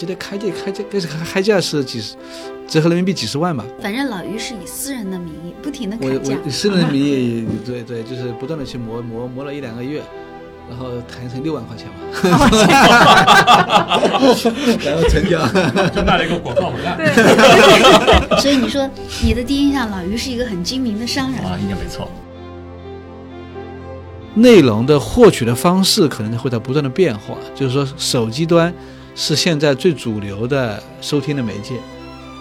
记得开价开价开开价是几十，折合人民币几十万吧。反正老于是以私人的名义不停的我砍价，我 私人的名义，对对，就是不断的去磨磨磨了一两个月，然后谈成六万块钱嘛，然后成交。就卖了一个广告文案。所以你说你的第一印象，老于是一个很精明的商人。啊，应该没错。内容的获取的方式可能会在不断的变化，就是说手机端是现在最主流的收听的媒介，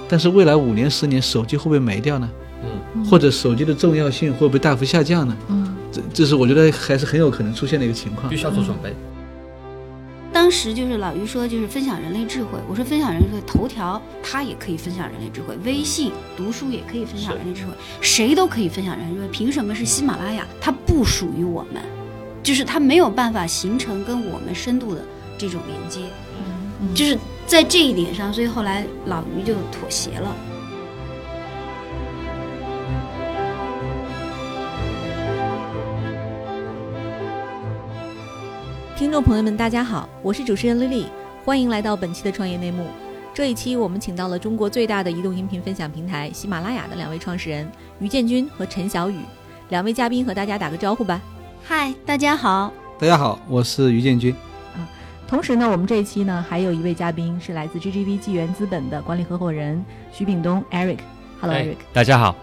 但是未来五年十年手机会不会没掉呢？嗯，或者手机的重要性会不会大幅下降呢？嗯，这这是我觉得还是很有可能出现的一个情况必。须要做准备。当时就是老于说，就是分享人类智慧。我说分享人类智慧，头条它也可以分享人类智慧，微信读书也可以分享人类智慧，谁都可以分享人类智慧。凭什么是喜马拉雅？它不属于我们，就是它没有办法形成跟我们深度的这种连接。就是在这一点上，所以后来老于就妥协了。听众朋友们，大家好，我是主持人丽丽，欢迎来到本期的创业内幕。这一期我们请到了中国最大的移动音频分享平台喜马拉雅的两位创始人于建军和陈小雨，两位嘉宾和大家打个招呼吧。嗨，大家好，大家好，我是于建军。同时呢，我们这一期呢还有一位嘉宾是来自 GGV 纪元资本的管理合伙人徐秉东 Eric。Hello 哎 Eric，大家好。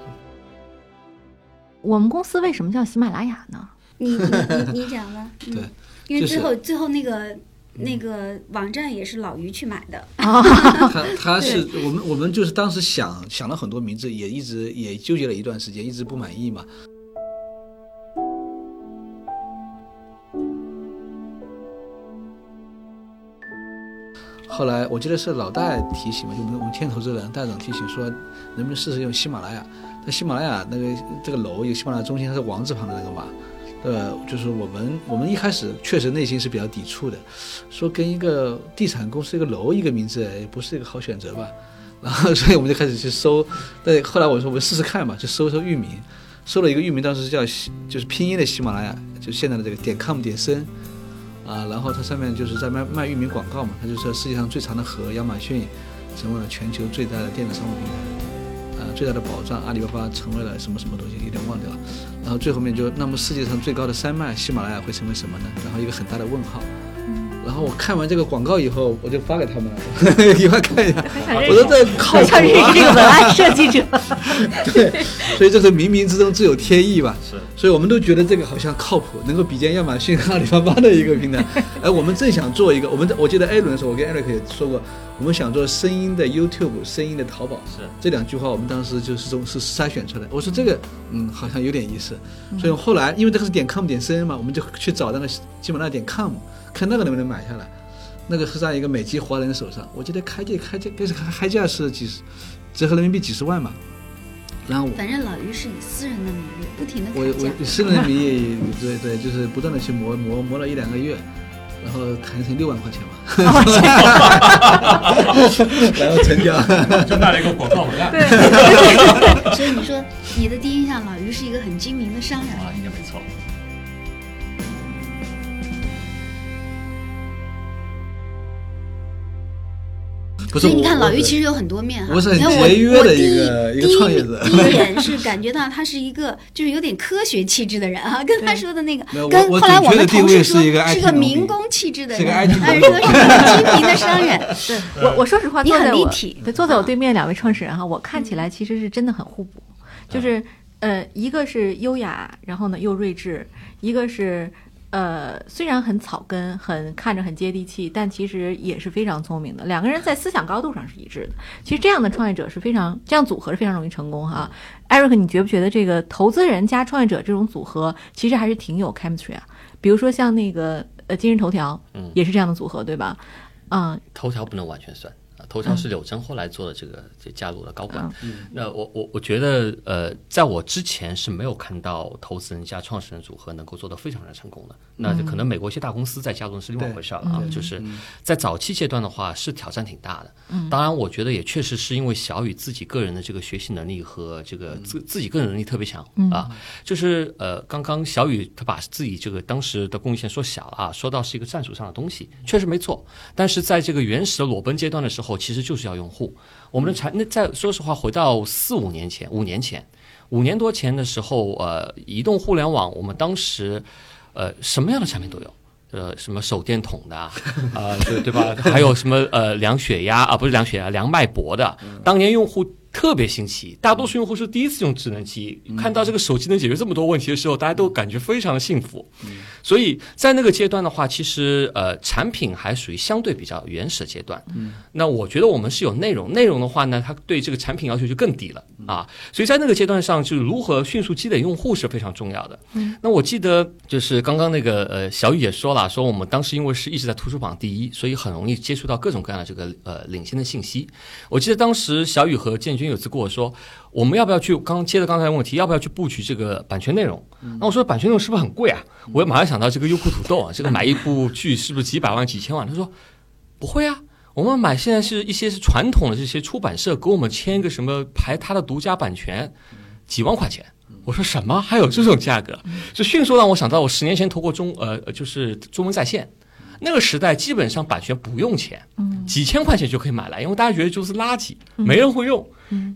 我们公司为什么叫喜马拉雅呢？你你你你讲吧。嗯对，因为最后最后那个那个网站也是老于去买的。他他是我们我们就是当时想想了很多名字，也一直也纠结了一段时间，一直不满意嘛。后来我记得是老戴提醒嘛，就我们我们天投资人戴总提醒说，能不能试试用喜马拉雅？但喜马拉雅那个这个楼有喜马拉雅中心，它是王字旁的那个嘛，呃，就是我们我们一开始确实内心是比较抵触的，说跟一个地产公司一个楼一个名字也不是一个好选择吧。然后所以我们就开始去搜，但后来我说我们试试看嘛，就搜一搜域名，搜了一个域名，当时叫就是拼音的喜马拉雅，就现在的这个点 com 点 cn。啊，然后它上面就是在卖卖域名广告嘛，它就说世界上最长的河亚马逊成为了全球最大的电子商务平台，啊，最大的保障阿里巴巴成为了什么什么东西，有点忘掉了。然后最后面就那么世界上最高的山脉喜马拉雅会成为什么呢？然后一个很大的问号。然后我看完这个广告以后，我就发给他们了，你们看一下，我说这靠谱好像是啊这个文案设计者。对，所以这是冥冥之中自有天意吧。是，所以我们都觉得这个好像靠谱，能够比肩亚马逊、阿里巴巴的一个平台。哎，我们正想做一个，我们我记得艾伦的时候，我跟 Eric 也说过，我们想做声音的 YouTube、声音的淘宝。是这两句话，我们当时就是中是筛选出来。我说这个，嗯，好像有点意思。所以后来，因为这个是点 com 点 cn 嘛，我们就去找那个喜马拉雅点 com，看那个能不能买下来。那个是在一个美籍华人手上，我记得开价开价开开价是几十，折合人民币几十万嘛。然后我反正老于是以私人的名义不停的我。我私人的名义，对对，就是不断的去磨磨磨了一两个月，然后谈成六万块钱嘛，然后成交。就卖了一个广告文案。所以你说你的第一印象，老于是一个很精明的商人。啊，应该没错。不是所以你看，老于其实有很多面哈。我是很你看我节约的我第一个一个第创业者第一眼是感觉到他是一个就是有点科学气质的人啊，跟他说的那个，跟后来我们同事说是一个是个民民工气质的人哎，说是个精明的商人。对我，我说实话，你很立体对坐在我对面两位创始人哈，我看起来其实是真的很互补，就是呃，一个是优雅，然后呢又睿智，一个是呃虽然很草根，很看着很接地气，但其实也是非常聪明的。两个人在思想高度上是一致的。其实这样的创业者是非常这样组合是非常容易成功哈。Eric，你觉不觉得这个投资人加创业者这种组合其实还是挺有 chemistry 啊？比如说像那个呃今日头条，嗯也是这样的组合，对吧？嗯，头条不能完全算啊，头条是柳真后来做的这个就加入了高管。那我我我觉得呃，在我之前是没有看到投资人加创始人组合能够做得非常非常成功的。那可能美国一些大公司在加入是另外一回事了啊，就是在早期阶段的话是挑战挺大的。当然，我觉得也确实是因为小雨自己个人的这个学习能力和这个自自己个人能力特别强啊。就是呃，刚刚小雨他把自己这个当时的贡献说小了啊，说到是一个战术上的东西，确实没错。但是在这个原始的裸奔阶段的时候，其实就是要用户。我们的产那在说实话，回到四五年前、五年前、五年多前的时候，呃，移动互联网，我们当时呃什么样的产品都有，呃，什么手电筒的啊，对对吧？还有什么呃量血压啊，不是量血压，量脉搏的。当年用户。特别新奇，大多数用户是第一次用智能机，看到这个手机能解决这么多问题的时候，大家都感觉非常的幸福。所以在那个阶段的话，其实呃产品还属于相对比较原始的阶段。那我觉得我们是有内容，内容的话呢，它对这个产品要求就更低了啊。所以在那个阶段上，就是如何迅速积累用户是非常重要的。那我记得就是刚刚那个呃小雨也说了，说我们当时因为是一直在图书榜第一，所以很容易接触到各种各样的这个呃领先的信息。我记得当时小雨和建军。有次跟我说，我们要不要去？刚接着刚才的问题，要不要去布局这个版权内容？那我说版权内容是不是很贵啊？我马上想到这个优酷土豆啊，这个买一部剧是不是几百万、几千万？他说不会啊，我们买现在是一些是传统的这些出版社给我们签一个什么排他的独家版权，几万块钱。我说什么？还有这种价格？就迅速让我想到我十年前投过中呃，就是中文在线。那个时代基本上版权不用钱，几千块钱就可以买来，因为大家觉得就是垃圾，没人会用。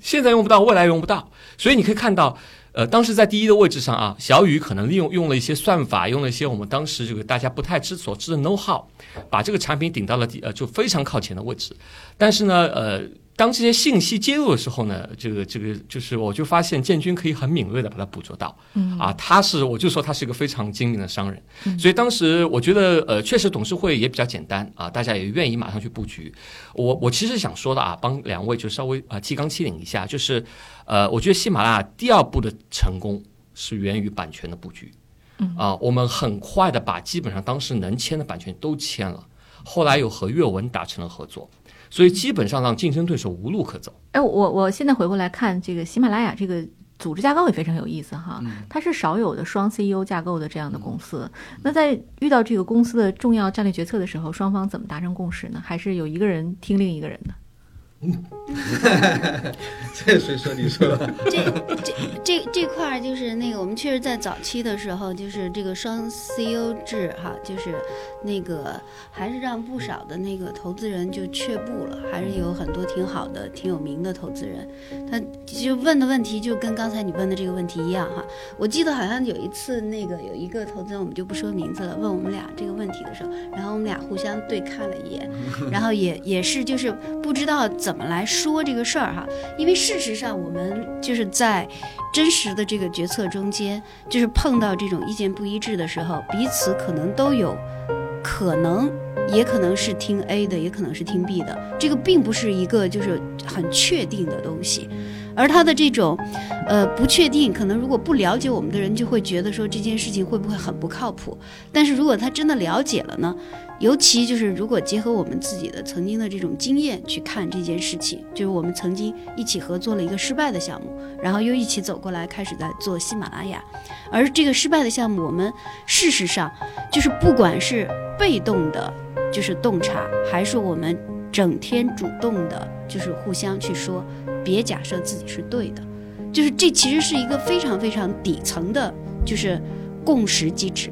现在用不到，未来用不到，所以你可以看到，呃，当时在第一的位置上啊，小雨可能利用用了一些算法，用了一些我们当时这个大家不太知所知的 know how，把这个产品顶到了第呃就非常靠前的位置。但是呢，呃。当这些信息接入的时候呢，这个这个就是我就发现建军可以很敏锐的把它捕捉到，啊，他是我就说他是一个非常精明的商人，所以当时我觉得呃确实董事会也比较简单啊，大家也愿意马上去布局。我我其实想说的啊，帮两位就稍微啊提纲挈领一下，就是呃我觉得喜马拉雅第二步的成功是源于版权的布局，啊，我们很快的把基本上当时能签的版权都签了，后来又和阅文达成了合作。所以基本上让竞争对手无路可走。哎，我我现在回过来看这个喜马拉雅这个组织架构也非常有意思哈，它是少有的双 CEO 架构的这样的公司。那在遇到这个公司的重要战略决策的时候，双方怎么达成共识呢？还是有一个人听另一个人的？嗯，这谁说你说？这这块儿就是那个，我们确实在早期的时候，就是这个双 CEO 制哈，就是那个还是让不少的那个投资人就却步了，还是有很多挺好的、挺有名的投资人，他就问的问题就跟刚才你问的这个问题一样哈。我记得好像有一次那个有一个投资人，我们就不说名字了，问我们俩这个问题的时候，然后我们俩互相对看了一眼，然后也也是就是不知道怎。怎么来说这个事儿哈？因为事实上，我们就是在真实实的这个决策中间，就是碰到这种意见不一致的时候，彼此可能都有可能，也可能是听 A 的，也可能是听 B 的。这个并不是一个就是很确定的东西，而他的这种呃不确定，可能如果不了解我们的人就会觉得说这件事情会不会很不靠谱。但是如果他真的了解了呢？尤其就是，如果结合我们自己的曾经的这种经验去看这件事情，就是我们曾经一起合作了一个失败的项目，然后又一起走过来开始在做喜马拉雅，而这个失败的项目，我们事实上就是不管是被动的，就是洞察，还是我们整天主动的，就是互相去说，别假设自己是对的，就是这其实是一个非常非常底层的，就是共识机制，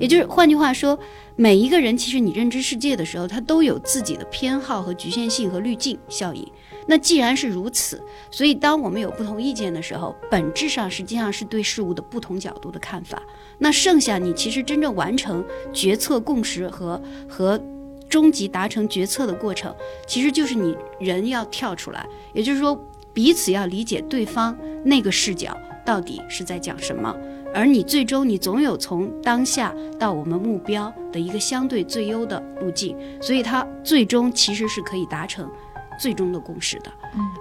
也就是换句话说。每一个人其实你认知世界的时候，他都有自己的偏好和局限性和滤镜效应。那既然是如此，所以当我们有不同意见的时候，本质上实际上是对事物的不同角度的看法。那剩下你其实真正完成决策共识和和终极达成决策的过程，其实就是你人要跳出来，也就是说彼此要理解对方那个视角到底是在讲什么。而你最终，你总有从当下到我们目标的一个相对最优的路径，所以它最终其实是可以达成最终的共识的。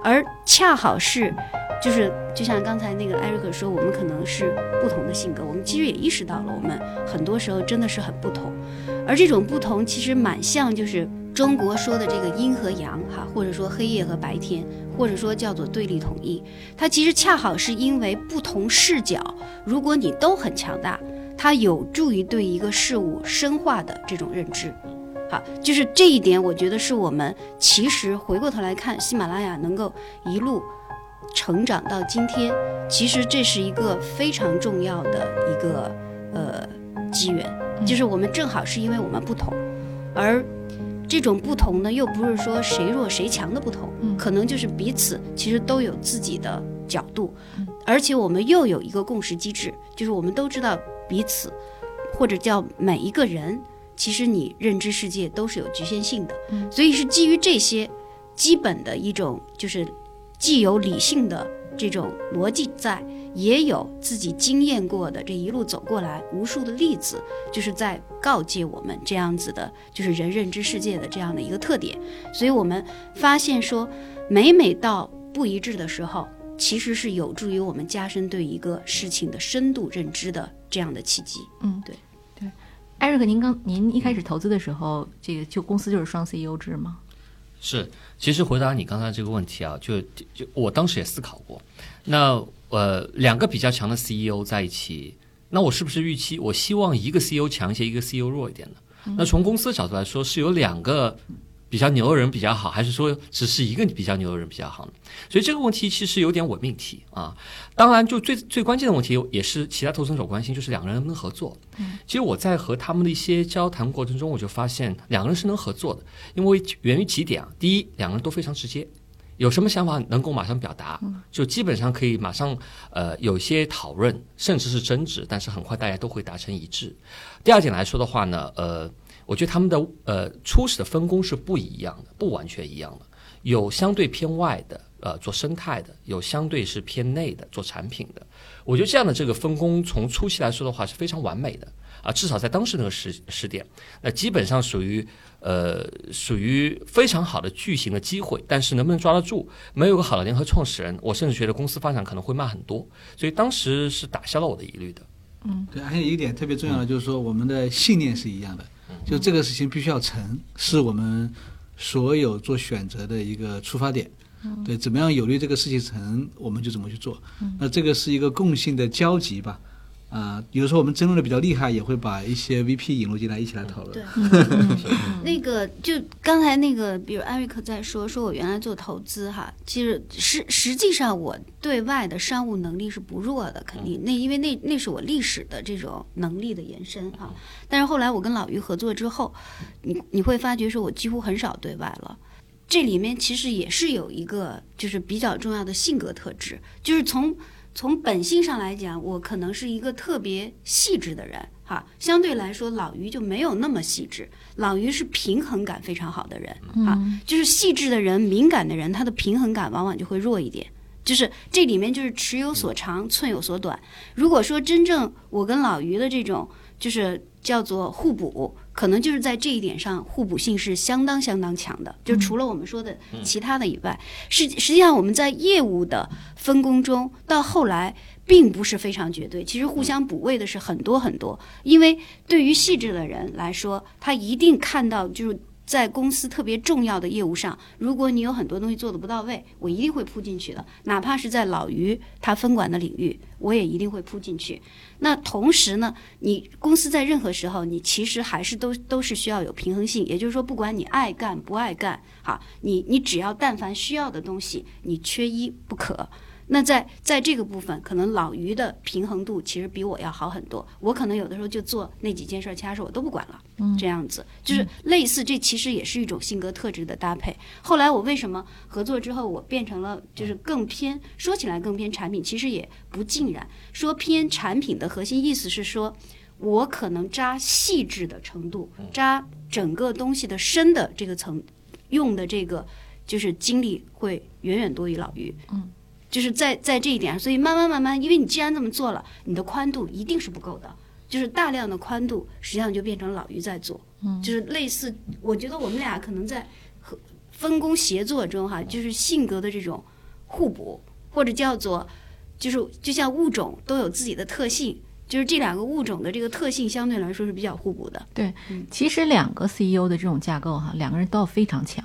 而恰好是，就是就像刚才那个艾瑞克说，我们可能是不同的性格，我们其实也意识到了，我们很多时候真的是很不同。而这种不同其实蛮像，就是中国说的这个阴和阳哈，或者说黑夜和白天，或者说叫做对立统一，它其实恰好是因为不同视角，如果你都很强大，它有助于对一个事物深化的这种认知。好，就是这一点，我觉得是我们其实回过头来看，喜马拉雅能够一路成长到今天，其实这是一个非常重要的一个呃机缘，就是我们正好是因为我们不同，而这种不同呢，又不是说谁弱谁强的不同，可能就是彼此其实都有自己的角度，而且我们又有一个共识机制，就是我们都知道彼此或者叫每一个人。其实你认知世界都是有局限性的，所以是基于这些基本的一种，就是既有理性的这种逻辑在，也有自己经验过的这一路走过来无数的例子，就是在告诫我们这样子的，就是人认知世界的这样的一个特点。所以我们发现说，每每到不一致的时候，其实是有助于我们加深对一个事情的深度认知的这样的契机。嗯，对对。艾瑞克，您刚您一开始投资的时候，这个就公司就是双 CEO 制吗？是，其实回答你刚才这个问题啊，就就我当时也思考过，那呃两个比较强的 CEO 在一起，那我是不是预期我希望一个 CEO 强一些，一个 CEO 弱一点呢？那从公司的角度来说，是有两个。比较牛的人比较好，还是说只是一个比较牛的人比较好呢？所以这个问题其实有点伪命题啊。当然，就最最关键的问题，也是其他投资者关心，就是两个人能不能合作。嗯，其实我在和他们的一些交谈过程中，我就发现两个人是能合作的，因为源于几点啊。第一，两个人都非常直接，有什么想法能够马上表达，就基本上可以马上呃有些讨论，甚至是争执，但是很快大家都会达成一致。第二点来说的话呢，呃。我觉得他们的呃初始的分工是不一样的，不完全一样的。有相对偏外的，呃，做生态的；有相对是偏内的，做产品的。我觉得这样的这个分工，从初期来说的话是非常完美的啊，至少在当时那个时时点，那基本上属于呃属于非常好的巨型的机会。但是能不能抓得住，没有个好的联合创始人，我甚至觉得公司发展可能会慢很多。所以当时是打消了我的疑虑的。嗯，对，还有一点特别重要的就是说，我们的信念是一样的。就这个事情必须要成，是我们所有做选择的一个出发点。对，怎么样有利这个事情成，我们就怎么去做。那这个是一个共性的交集吧。啊，有时候我们争论的比较厉害，也会把一些 VP 引入进来一起来讨论。对，那个就刚才那个，比如艾瑞克在说，说我原来做投资哈，其实实实际上我对外的商务能力是不弱的，肯定那因为那那是我历史的这种能力的延伸哈。但是后来我跟老于合作之后，你你会发觉说我几乎很少对外了，这里面其实也是有一个就是比较重要的性格特质，就是从。从本性上来讲，我可能是一个特别细致的人，哈。相对来说，老于就没有那么细致。老于是平衡感非常好的人，哈。就是细致的人、敏感的人，他的平衡感往往就会弱一点。就是这里面就是尺有所长，寸有所短。如果说真正我跟老于的这种，就是叫做互补。可能就是在这一点上，互补性是相当相当强的。就除了我们说的其他的以外，实实际上我们在业务的分工中，到后来并不是非常绝对。其实互相补位的是很多很多。因为对于细致的人来说，他一定看到就是。在公司特别重要的业务上，如果你有很多东西做的不到位，我一定会扑进去的。哪怕是在老于他分管的领域，我也一定会扑进去。那同时呢，你公司在任何时候，你其实还是都都是需要有平衡性。也就是说，不管你爱干不爱干，哈，你你只要但凡需要的东西，你缺一不可。那在在这个部分，可能老于的平衡度其实比我要好很多。我可能有的时候就做那几件事儿，其他事儿我都不管了。这样子就是类似，这其实也是一种性格特质的搭配。后来我为什么合作之后，我变成了就是更偏，说起来更偏产品，其实也不尽然。说偏产品的核心意思是说，我可能扎细致的程度，扎整个东西的深的这个层，用的这个就是精力会远远多于老于。嗯。就是在在这一点上，所以慢慢慢慢，因为你既然这么做了，你的宽度一定是不够的，就是大量的宽度，实际上就变成老于在做，就是类似，我觉得我们俩可能在和分工协作中哈，就是性格的这种互补，或者叫做，就是就像物种都有自己的特性，就是这两个物种的这个特性相对来说是比较互补的。对，其实两个 CEO 的这种架构哈，两个人都要非常强，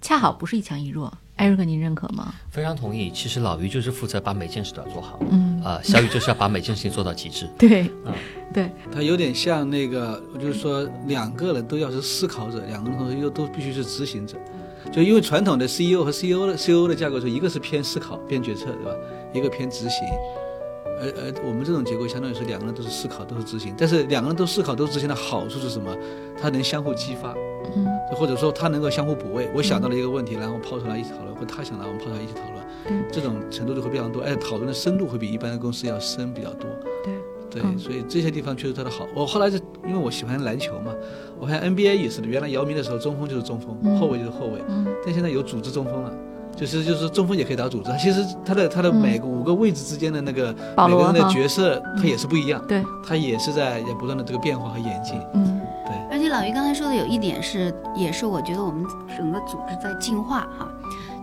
恰好不是一强一弱。艾瑞克，您认可吗？非常同意。其实老于就是负责把每件事都要做好，嗯，啊，小雨就是要把每件事情做到极致。对，对，他有点像那个，就是说两个人都要是思考者，两个人同时又都必须是执行者。就因为传统的 CEO 和 CEO 的 CEO 的架构是一个是偏思考、偏决策，对吧？一个偏执行。而而我们这种结构相当于是两个人都是思考，都是执行。但是两个人都思考、都执行的好处是什么？它能相互激发，嗯，或者说他能够相互补位。我想到了一个问题，然后抛出来一起讨论，或他想到我们抛出来一起讨论，这种程度就会非常多，而且讨论的深度会比一般的公司要深比较多。对。对，嗯所以这些地方确实它的好。我后来就因为我喜欢篮球嘛，我看 NBA 也是的。原来姚明的时候，中锋就是中锋，嗯后卫就是后卫，嗯但现在有组织中锋了。就是就是中锋也可以打组织，其实他的他的嗯每个五个位置之间的那个每个人的角色，他也是不一样，对，他也是在也不断的这个变化和演进。且老于刚才说的有一点是，也是我觉得我们整个组织在进化哈，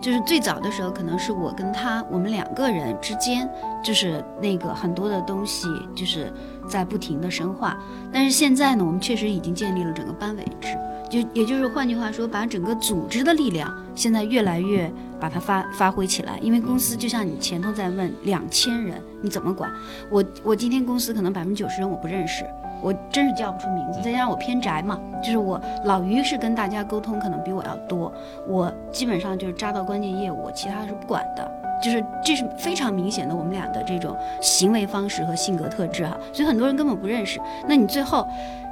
就是最早的时候可能是我跟他我们两个人之间，就是那个很多的东西就是在不停的深化，但是现在呢，我们确实已经建立了整个班委制，就也就是换句话说，把整个组织的力量现在越来越把它发发挥起来，因为公司就像你前头在问，两千人你怎么管？我我今天公司可能百分之九十人我不认识。我真是叫不出名字，再加上我偏宅嘛，就是我老于是跟大家沟通可能比我要多，我基本上就是扎到关键业务，我其他是不管的，就是这是非常明显的我们俩的这种行为方式和性格特质哈，所以很多人根本不认识。那你最后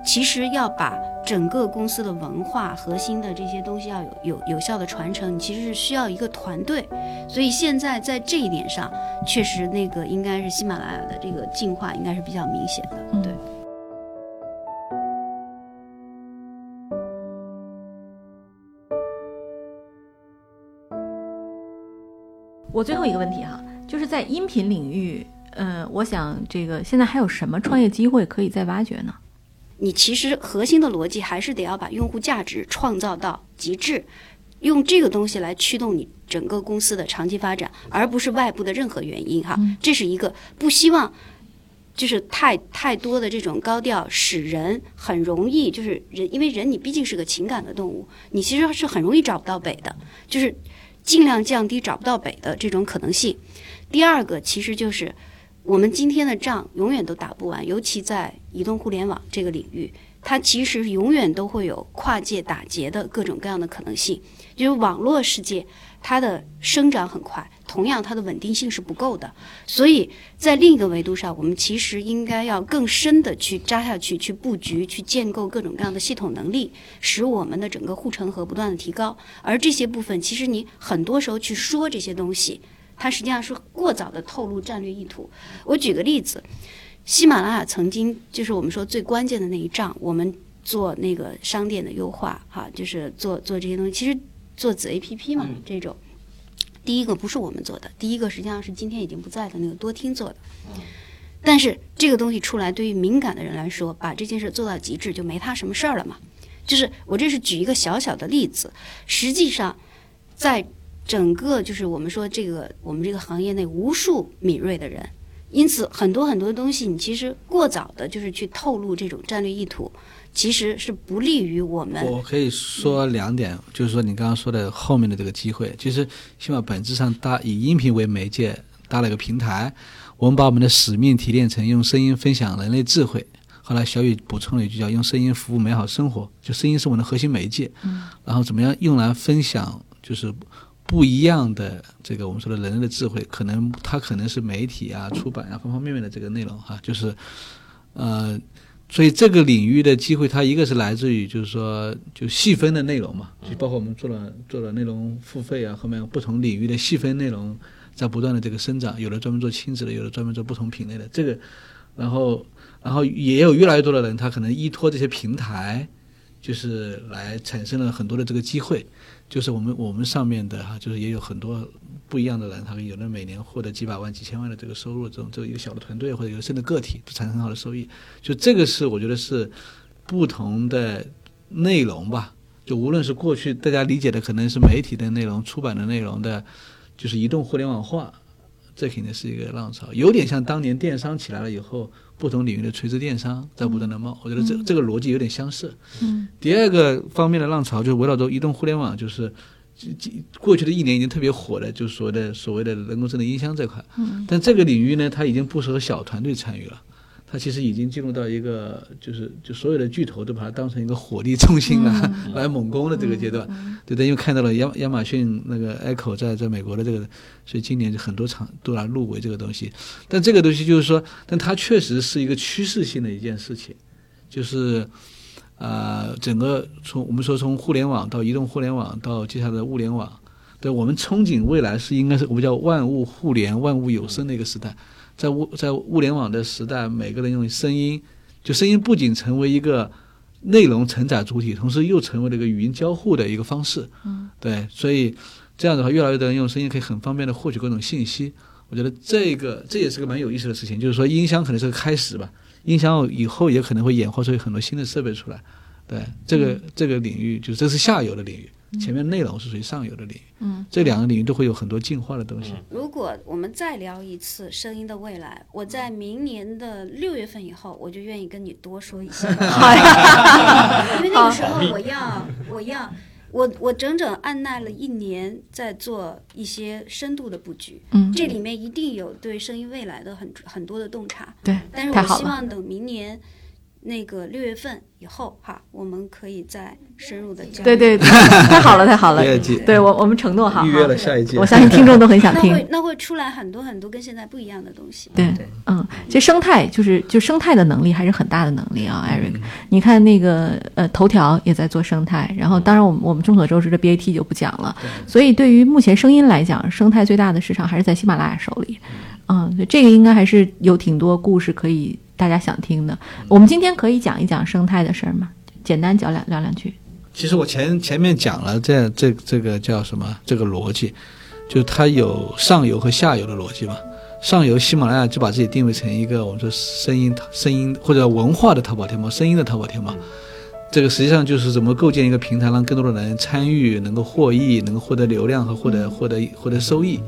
其实要把整个公司的文化核心的这些东西要有有有效的传承，你其实是需要一个团队，所以现在在这一点上，确实那个应该是喜马拉雅的这个进化应该是比较明显的，我最后一个问题哈，就是在音频领域，呃，我想这个现在还有什么创业机会可以再挖掘呢？你其实核心的逻辑还是得要把用户价值创造到极致，用这个东西来驱动你整个公司的长期发展，而不是外部的任何原因哈。这是一个不希望。就是太太多的这种高调，使人很容易就是人，因为人你毕竟是个情感的动物，你其实是很容易找不到北的，就是尽量降低找不到北的这种可能性。第二个其实就是我们今天的仗永远都打不完，尤其在移动互联网这个领域，它其实永远都会有跨界打劫的各种各样的可能性。就是网络世界，它的生长很快，同样它的稳定性是不够的。所以在另一个维度上，我们其实应该要更深的去扎下去，去布局，去建构各种各样的系统能力，使我们的整个护城河不断的提高。而这些部分，其实你很多时候去说这些东西。它实际上是过早的透露战略意图。我举个例子，喜马拉雅曾经就是我们说最关键的那一仗，我们做那个商店的优化，哈，就是做做这些东西，其实做子 APP 嘛，这种。第一个不是我们做的，第一个实际上是今天已经不在的那个多听做的。但是这个东西出来，对于敏感的人来说，把这件事做到极致，就没他什么事儿了嘛。就是我这是举一个小小的例子，实际上在整个就是我们说这个我们这个行业内无数敏锐的人，因此很多很多东西你其实过早的就是去透露这种战略意图，其实是不利于我们。我可以说两点，就是说你刚刚说的后面的这个机会，其实希望本质上搭以音频为媒介搭了一个平台，我们把我们的使命提炼成用声音分享人类智慧。后来小雨补充了一句叫“用声音服务美好生活”，就声音是我们的核心媒介，嗯，然后怎么样用来分享，就是不一样的这个我们说的人类的智慧，可能它可能是媒体啊、出版啊方方面面的这个内容哈，就是呃。所以这个领域的机会，它一个是来自于就是说就细分的内容嘛，就包括我们做了做了内容付费啊，后面不同领域的细分内容在不断的这个生长，有的专门做亲子的，有的专门做不同品类的，这个，然后然后也有越来越多的人，他可能依托这些平台，就是来产生了很多的这个机会，就是我们我们上面的哈，就是也有很多不一样的人，他们有的每年获得几百万、几千万的这个收入，这种这一个小的团队或者有的甚至个体产生很好的收益，就这个是我觉得是不同的内容吧，就无论是过去大家理解的可能是媒体的内容、出版的内容的，就是移动互联网化，这肯定是一个浪潮，有点像当年电商起来了以后，不同领域的垂直电商在不断的冒，我觉得这这个逻辑有点相似。嗯，第二个方面的浪潮就是围绕着移动互联网，就是过去的一年已经特别火的，就是所谓的所谓的人工智能音箱这块。嗯，但这个领域呢，它已经不适合小团队参与了。它其实已经进入到一个，就是就所有的巨头都把它当成一个火力中心啊，来猛攻的这个阶段，对的，因为看到了亚亚马逊那个 Echo 在在美国的这个，所以今年就很多厂都来入围这个东西。但这个东西就是说，但它确实是一个趋势性的一件事情，就是呃，整个从我们说从互联网到移动互联网到接下来的物联网，对我们憧憬未来是应该是我们叫万物互联、万物有声的一个时代。在物在物联网的时代，每个人用声音，就声音不仅成为一个内容承载主体，同时又成为了一个语音交互的一个方式。嗯，对，所以这样的话，越来越多人用声音可以很方便的获取各种信息。我觉得这个这也是个蛮有意思的事情，就是说音箱可能是个开始吧，音箱以后也可能会演化出很多新的设备出来。对，这个这个领域就是这是下游的领域。前面内容是属于上游的领域，嗯，这两个领域都会有很多进化的东西。如果我们再聊一次声音的未来，我在明年的六月份以后，我就愿意跟你多说一些。好呀，因为那个时候我要，我要，我我整整按捺了一年，在做一些深度的布局。嗯，这里面一定有对声音未来的很很多的洞察。对，但是我希。望等明年那个六月份以后哈，我们可以再深入的交流。对对，对 太好了，太好了对我，我们承诺好，预约了哈下一季。我相信听众都很想听那会。那会出来很多很多跟现在不一样的东西。对，嗯，这生态就是就生态的能力还是很大的能力啊，Eric。你看那个呃，头条也在做生态，然后当然我们我们众所周知的 BAT 就不讲了。所以对于目前声音来讲，生态最大的市场还是在喜马拉雅手里。嗯，对这个应该还是有挺多故事可以大家想听的。我们今天可以讲一讲生态的事儿吗？简单讲两聊两句。其实我前前面讲了这这这个叫什么？这个逻辑，就是它有上游和下游的逻辑嘛。上游喜马拉雅就把自己定位成一个我们说声音声音或者文化的淘宝天猫，声音的淘宝天猫。这个实际上就是怎么构建一个平台，让更多的人参与，能够获益，能够获得流量和获得获得获得收益。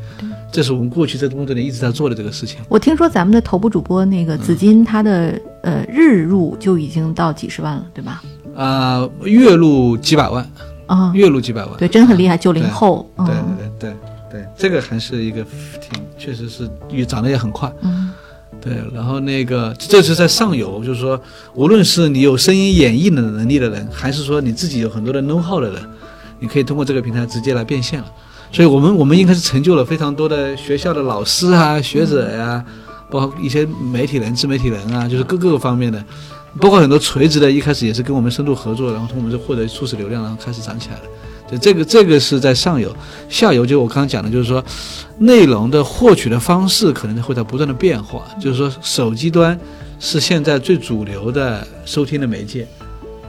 这是我们过去这工作里一直在做的这个事情。我听说咱们的头部主播那个紫金，他的呃日入就已经到几十万了，对吧？啊、月入几百万，啊、月入几百万。对，真的很厉害，九零后。对嗯对对对对，这个还是一个挺，确实是也涨得也很快。嗯对，然后那个这是在上游，就是说，无论是你有声音演绎的能力的人，还是说你自己有很多的 know how 的人，你可以通过这个平台直接来变现了。所以我们我们应该是成就了非常多的学校的老师啊、学者呀、包括一些媒体人、自媒体人啊，就是各各个方面的，包括很多垂直的，一开始也是跟我们深度合作，然后从我们这获得初始流量，然后开始涨起来的。就这个这个是在上游，下游就我刚刚讲的，就是说内容的获取的方式可能会在不断的变化。就是说手机端是现在最主流的收听的媒介，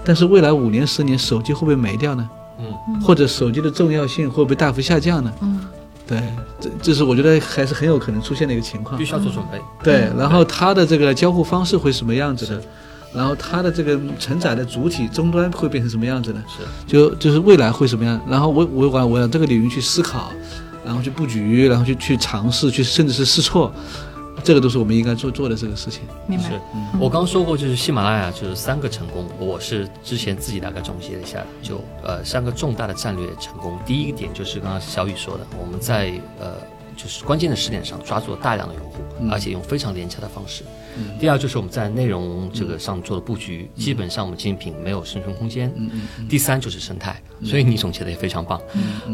但是未来五年十年手机会不会没掉呢？嗯，或者手机的重要性会不会大幅下降呢？嗯对，这这是我觉得还是很有可能出现的一个情况必。须要做准备。对，然后它的这个交互方式会什么样子的？然后它的这个承载的主体终端会变成什么样子呢？是就就是未来会什么样？然后我我往我往这个领域去思考，然后去布局，然后去去尝试，去甚至是试错，这个都是我们应该做做的这个事情。明白是。我刚说过，就是喜马拉雅就是三个成功，我是之前自己大概总结了一下，就呃三个重大的战略成功。第一个点就是刚刚小雨说的，我们在呃就是关键的时点上抓住了大量的用户，而且用非常廉价的方式。第二就是我们在内容这个上做的布局，基本上我们精品没有生存空间。第三就是生态，所以你总结的也非常棒。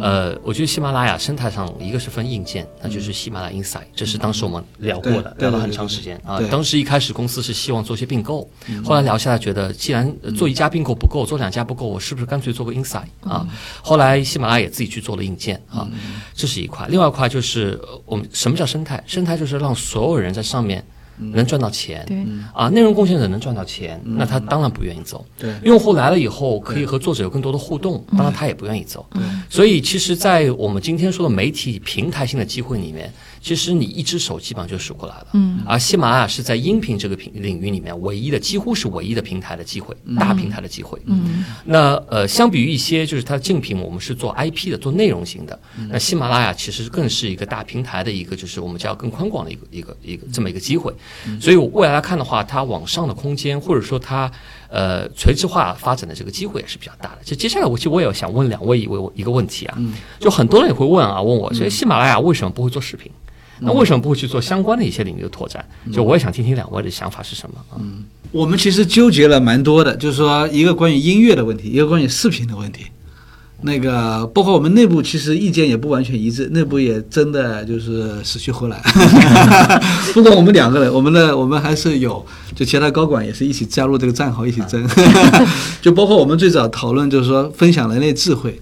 呃，我觉得喜马拉雅生态上一个是分硬件，那就是喜马拉雅 Insight，这是当时我们聊过的，聊了很长时间啊。当时一开始公司是希望做些并购，后来聊下来觉得，既然呃做一家并购不够，做两家不够，我是不是干脆做个 Insight 啊？后来喜马拉雅也自己去做了硬件啊，这是一块。另外一块就是呃我们什么叫生态？生态就是让所有人在上面。能赚到钱，对啊，内容贡献者能赚到钱，那他当然不愿意走。对用户来了以后，可以和作者有更多的互动，当然他也不愿意走。所以，其实，在我们今天说的媒体平台性的机会里面，其实你一只手基本上就数过来了。嗯，而喜马拉雅是在音频这个平领域里面唯一的，几乎是唯一的平台的机会，大平台的机会。嗯，那呃，相比于一些就是它竞品，我们是做 IP 的，做内容型的。那喜马拉雅其实更是一个大平台的一个，就是我们叫更宽广的一个一个一个这么一个机会。所以我未来来看的话，它往上的空间，或者说它呃垂直化发展的这个机会也是比较大的。就接下来我其实我也想问两位一位一个问题啊，就很多人也会问啊，问我，所以喜马拉雅为什么不会做视频？那为什么不会去做相关的一些领域的拓展？就我也想听听两位的想法是什么嗯？我们其实纠结了蛮多的，就是说一个关于音乐的问题，一个关于视频的问题。那个包括我们内部其实意见也不完全一致，内部也争的就是死去活来。不光我们两个人，我们的我们还是有就其他高管也是一起加入这个战壕一起争。就包括我们最早讨论就是说分享人类智慧，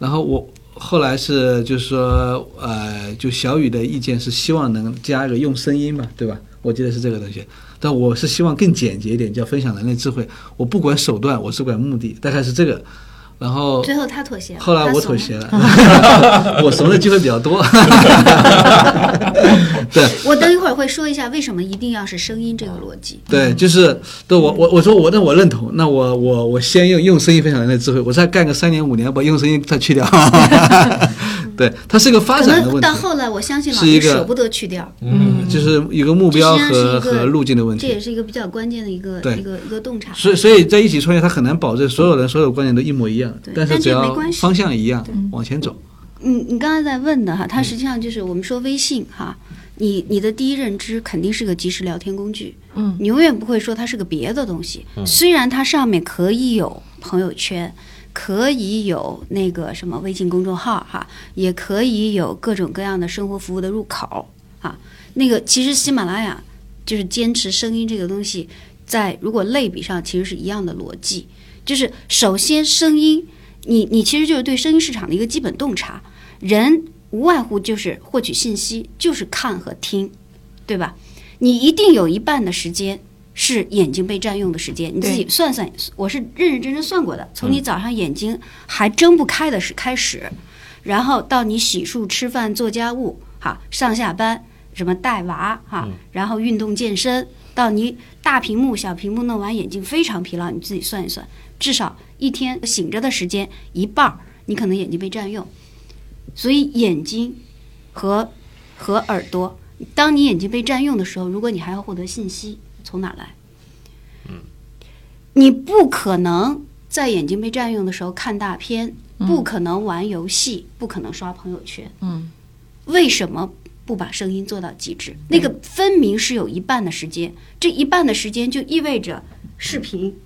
然后我后来是就是说呃，就小雨的意见是希望能加一个用声音嘛，对吧？我记得是这个东西，但我是希望更简洁一点，叫分享人类智慧。我不管手段，我只管目的，大概是这个。然后最后他妥协了，后来我妥协了，我怂的机会比较多。对我等一会儿会说一下为什么一定要是声音这个逻辑。对，就是对我我我说我那我认同，那我我我先用用声音分享人的智慧，我再干个三年五年，把用声音再去掉。对，它是一个发展的问题到，后来，我相信老师舍不得去掉，嗯，就是一个目标和和路径的问题。这也是一个比较关键的一个一个一个洞察。所以，所以在一起创业，它很难保证所有人所有观点都一模一样对，但但是只要这没关系方向一样，往前走。你你刚才在问的哈，它实际上就是我们说微信哈，你你的第一认知肯定是个即时聊天工具，嗯，你永远不会说它是个别的东西。虽然它上面可以有朋友圈，可以有那个什么微信公众号哈，也可以有各种各样的生活服务的入口啊。那个其实喜马拉雅就是坚持声音这个东西，在如果类比上其实是一样的逻辑，就是首先声音，你你其实就是对声音市场的一个基本洞察。人无外乎就是获取信息，就是看和听，对吧？你一定有一半的时间是眼睛被占用的时间，你自己算算，我是认认真真算过的。从你早上眼睛还睁不开的时开始，然后到你洗漱、吃饭、做家务，哈，上下班，什么带娃哈，然后运动健身，到你大屏幕、小屏幕弄完，眼睛非常疲劳，你自己算一算，至少一天醒着的时间一半儿，你可能眼睛被占用。所以眼睛和和耳朵，当你眼睛被占用的时候，如果你还要获得信息，从哪来？你不可能在眼睛被占用的时候看大片，不可能玩游戏，不可能刷朋友圈。嗯，为什么不把声音做到极致？那个分明是有一半的时间，这一半的时间就意味着视频、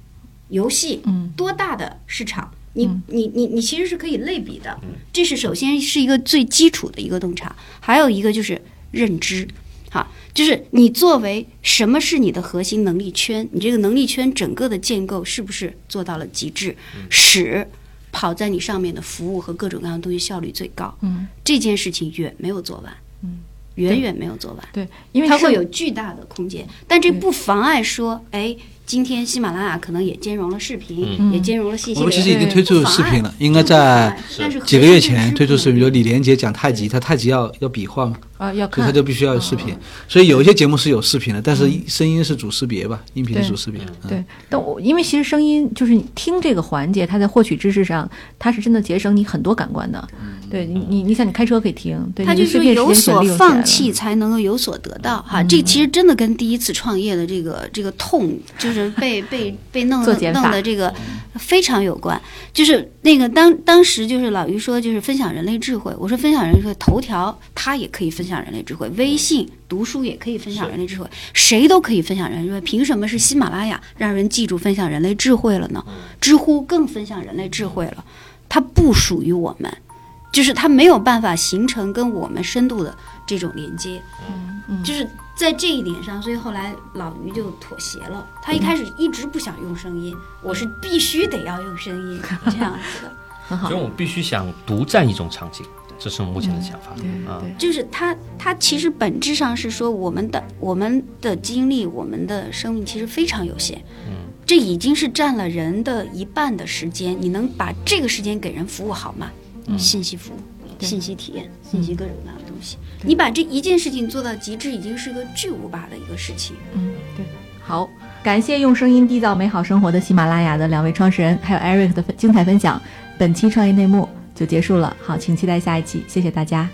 游戏，嗯，多大的市场？你你你你其实是可以类比的，这是首先是一个最基础的一个洞察，还有一个就是认知，好，就是你作为什么是你的核心能力圈，你这个能力圈整个的建构是不是做到了极致，使跑在你上面的服务和各种各样的东西效率最高，嗯，这件事情远没有做完，嗯，远远没有做完。对，因为它会有巨大的空间，但这不妨碍说，哎，今天喜马拉雅可能也兼容了视频，嗯也兼容了信息。我们其实已经推出视频了，应该在几个月前推出视频，比如李连杰讲太极，他太极要要比划嘛，啊要所以他就必须要有视频。所以有一些节目是有视频的，但是声音是主识别吧，音频是主识别。嗯对，但我因为其实声音就是你听这个环节，它在获取知识上，它是真的节省你很多感官的。对你，你你想你开车可以听，对，他你就说有所利用起来了放弃，才能够有所得到哈。这其实真的跟第一次创业的这个这个痛，就是被被被弄弄的这个非常有关。就是那个当当时就是老于说就是分享人类智慧，我说分享人类智慧，头条他也可以分享人类智慧，微信读书也可以分享人类智慧，谁都可以分享人类智慧。凭什么是喜马拉雅让人记住分享人类智慧了呢？知乎更分享人类智慧了，它不属于我们。就是它没有办法形成跟我们深度的这种连接，嗯就是在这一点上，所以后来老于就妥协了。他一开始一直不想用声音，我是必须得要用声音这样子的。很好所以。我们必须想独占一种场景，这是我目前的想法啊，就是他他其实本质上是说我们的我们的精力我们的生命其实非常有限，嗯，这已经是占了人的一半的时间，你能把这个时间给人服务好吗？信息服务、信息体验、信息各种各样的东西，你把这一件事情做到极致，已经是一个巨无霸的一个事情。嗯，对。好，感谢用声音缔造美好生活的喜马拉雅的两位创始人，还有 Eric 的精彩分享。本期创业内幕。就结束了好请期待下一期谢谢大家。